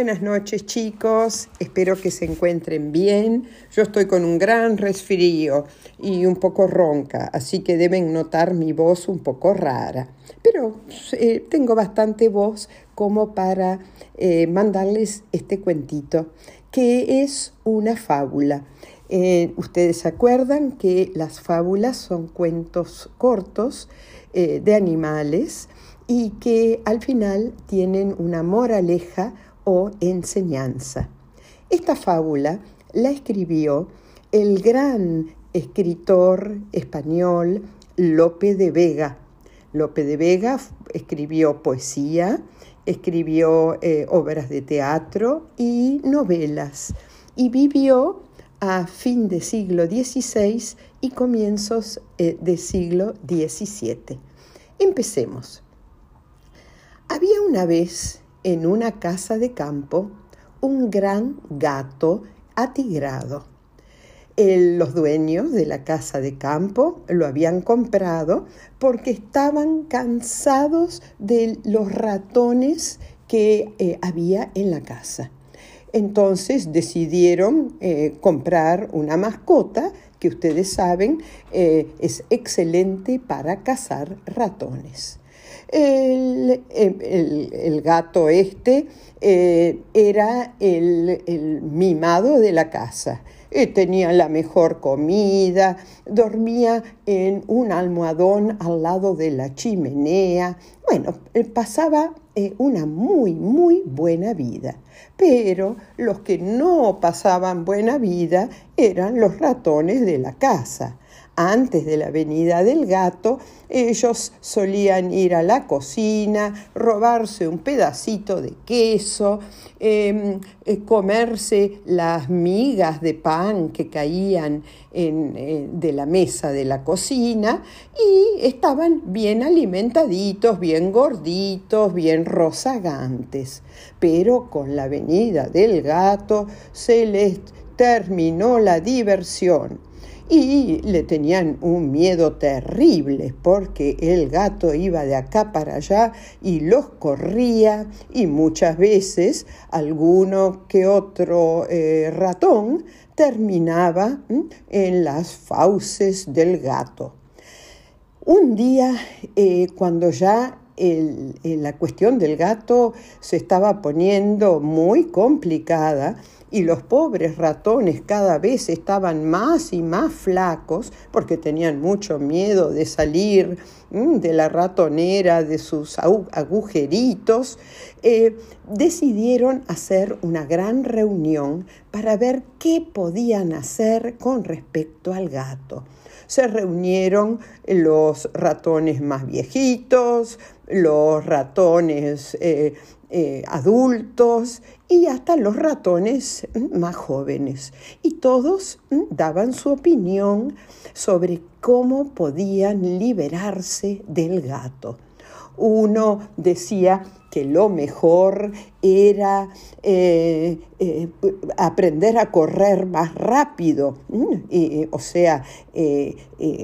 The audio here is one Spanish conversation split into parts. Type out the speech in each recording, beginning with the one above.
Buenas noches chicos, espero que se encuentren bien. Yo estoy con un gran resfrío y un poco ronca, así que deben notar mi voz un poco rara. Pero eh, tengo bastante voz como para eh, mandarles este cuentito, que es una fábula. Eh, Ustedes se acuerdan que las fábulas son cuentos cortos de animales y que al final tienen una moraleja o enseñanza. Esta fábula la escribió el gran escritor español Lope de Vega. Lope de Vega escribió poesía, escribió eh, obras de teatro y novelas y vivió a fin de siglo XVI y comienzos eh, de siglo XVII. Empecemos. Había una vez en una casa de campo un gran gato atigrado. los dueños de la casa de campo lo habían comprado porque estaban cansados de los ratones que eh, había en la casa. Entonces decidieron eh, comprar una mascota que ustedes saben eh, es excelente para cazar ratones. El, gato este eh, era el, mimado de la casa. Tenía la mejor comida, dormía en un almohadón al lado de la chimenea. Bueno, pasaba eh, una muy, muy buena vida. Pero los que no pasaban buena vida eran los ratones de la casa antes de la venida del gato, ellos solían ir a la cocina, robarse un pedacito de queso, em, eh, comerse las migas de pan que caían eh, de la mesa de la cocina y estaban bien alimentaditos, bien gorditos, bien rozagantes. Pero con la venida del gato se les terminó la diversión y le tenían un miedo terrible porque el gato iba de acá para allá y los corría y muchas veces alguno que otro eh, ratón terminaba en las fauces del gato. Un día, eh, cuando ya la cuestión del gato se estaba poniendo muy complicada, y los pobres ratones cada vez estaban más y más flacos porque tenían mucho miedo de salir mm, de la ratonera, de sus agujeritos, eh, decidieron hacer una gran reunión para ver qué podían hacer con respecto al gato. Se reunieron los ratones más viejitos, los ratones eh, eh, adultos y hasta los ratones más jóvenes. Y todos daban su opinión sobre cómo podían liberarse del gato. Uno decía que lo mejor era eh, eh, aprender a correr más rápido, o sea, eh,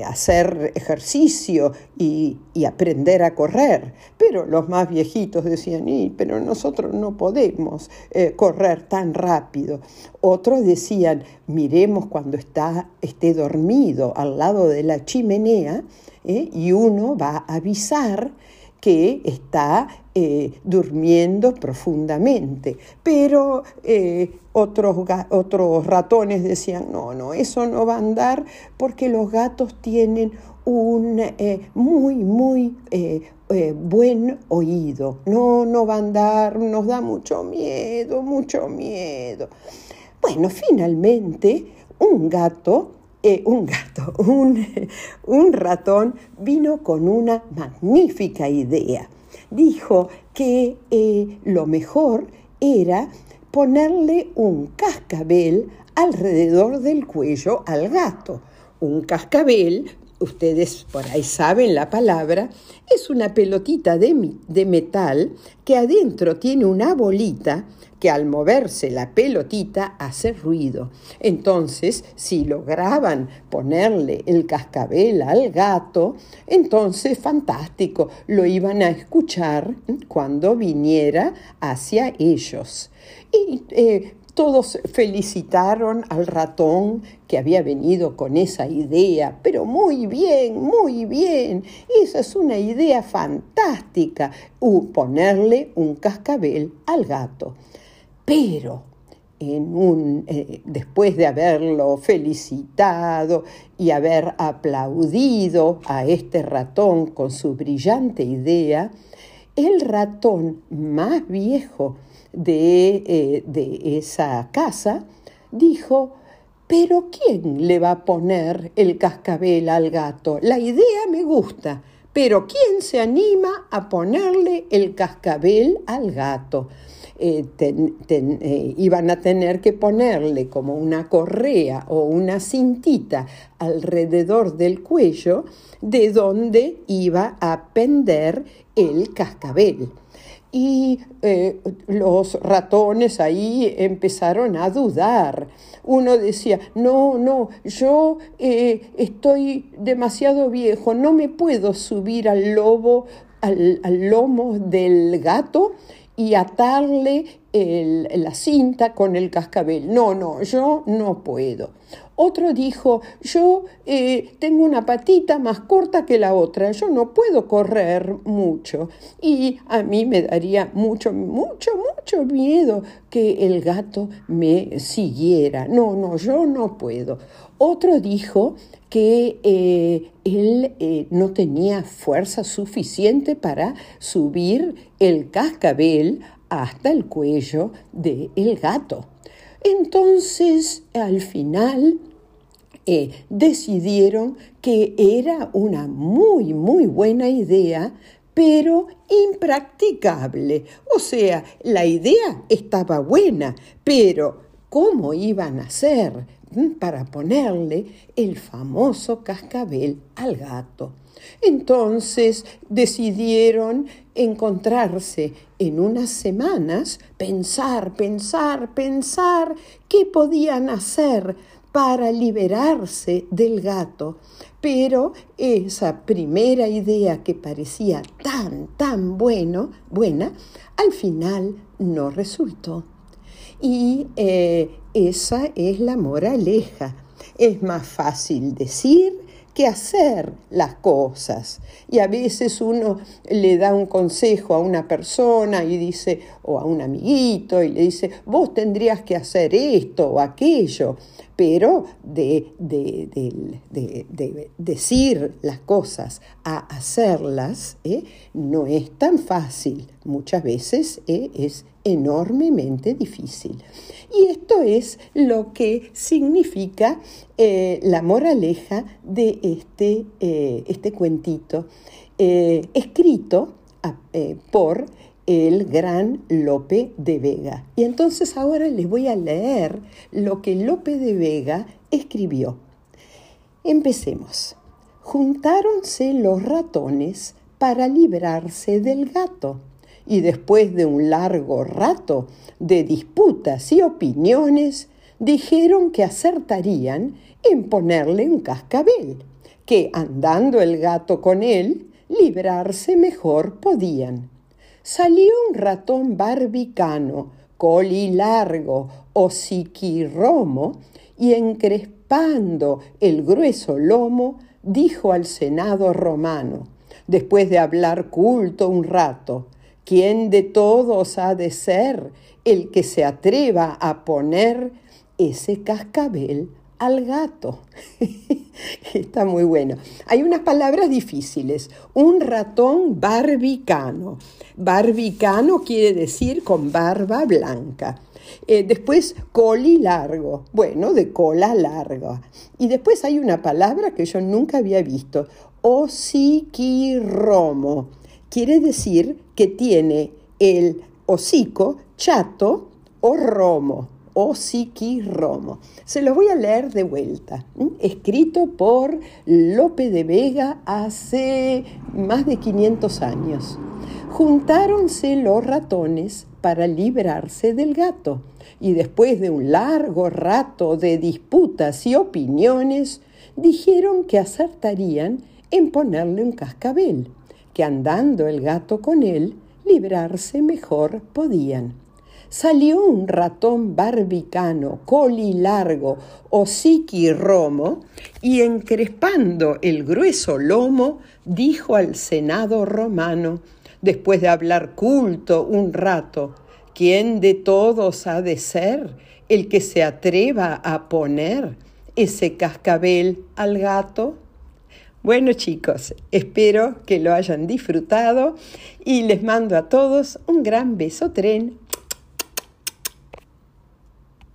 hacer ejercicio y, aprender a correr. Pero los más viejitos decían, pero nosotros no podemos correr tan rápido. Otros decían, miremos cuando está, esté dormido al lado de la chimenea y uno va a avisar que está eh, durmiendo profundamente. Pero eh, otros, otros ratones decían, no, no, eso no va a andar porque los gatos tienen un eh, muy, muy buen oído. No, no va a andar, nos da mucho miedo, mucho miedo. Bueno, finalmente un gato eh, un gato, un, ratón vino con una magnífica idea. Dijo que eh, lo mejor era ponerle un cascabel alrededor del cuello al gato. Un cascabel ustedes por ahí saben la palabra, es una pelotita de, de, metal que adentro tiene una bolita que al moverse la pelotita hace ruido. Entonces, si lograban ponerle el cascabel al gato, entonces fantástico, lo iban a escuchar cuando viniera hacia ellos. Y eh, todos felicitaron al ratón que había venido con esa idea, pero muy bien, muy bien, esa es una idea fantástica, ponerle un cascabel al gato. Pero en un, eh, después de haberlo felicitado y haber aplaudido a este ratón con su brillante idea, el ratón más viejo de, eh, de esa casa dijo, pero ¿quién le va a poner el cascabel al gato? La idea me gusta, pero ¿quién se anima a ponerle el cascabel al gato? Eh, eh, iban a tener que ponerle como una correa o una cintita alrededor del cuello de donde iba a pender el cascabel y eh, los ratones ahí empezaron a dudar. Uno decía, no, no, yo eh, estoy demasiado viejo, no me puedo subir al lobo, al, al lomo del gato y atarle la cinta con el cascabel. No, no, yo no puedo. Otro dijo, yo eh, tengo una patita más corta que la otra, yo no puedo correr mucho y a mí me daría mucho, mucho, mucho miedo que el gato me siguiera. No, no, yo no puedo. Otro dijo que eh, él eh, no tenía fuerza suficiente para subir el cascabel hasta el cuello del el gato. Entonces, al final, eh, decidieron que era una muy, muy buena idea, pero impracticable. O sea, la idea estaba buena, pero ¿cómo iban a hacer para ponerle el famoso cascabel al gato? Entonces decidieron encontrarse en unas semanas, pensar, pensar, pensar qué podían hacer para liberarse del gato. Pero esa primera idea que parecía tan, tan bueno, buena, al final no resultó. Y eh, esa es la moraleja. Es más fácil decir que hacer las cosas. Y a veces uno le da un consejo a una persona y dice, o a un amiguito, y le dice, vos tendrías que hacer esto o aquello pero de, decir las cosas a hacerlas ¿eh? no es tan fácil, muchas veces ¿eh? es enormemente difícil. Y esto es lo que significa eh, la moraleja de este, este cuentito, escrito por el gran Lope de Vega. Y entonces ahora les voy a leer lo que Lope de Vega escribió. Empecemos. Juntáronse los ratones para librarse del gato y después de un largo rato de disputas y opiniones, dijeron que acertarían en ponerle un cascabel, que andando el gato con él, librarse mejor podían. Salió un ratón barbicano, coli largo, hociquirromo, y encrespando el grueso lomo, dijo al Senado romano, después de hablar culto un rato, ¿quién de todos ha de ser el que se atreva a poner ese cascabel al gato. Está muy bueno. Hay unas palabras difíciles. Un ratón barbicano. Barbicano quiere decir con barba blanca. Eh, después, coli largo. Bueno, de cola larga. Y después hay una palabra que yo nunca había visto. Osiquirromo. Quiere decir que tiene el hocico chato o romo Osiqui Romo. Se los voy a leer de vuelta. Escrito por Lope de Vega hace más de 500 años. Juntáronse los ratones para librarse del gato y después de un largo rato de disputas y opiniones, dijeron que acertarían en ponerle un cascabel, que andando el gato con él, librarse mejor podían. Salió un ratón barbicano, coli largo, hociqui romo, y encrespando el grueso lomo, dijo al senado romano, después de hablar culto un rato, ¿quién de todos ha de ser el que se atreva a poner ese cascabel al gato? Bueno chicos, espero que lo hayan disfrutado y les mando a todos un gran beso tren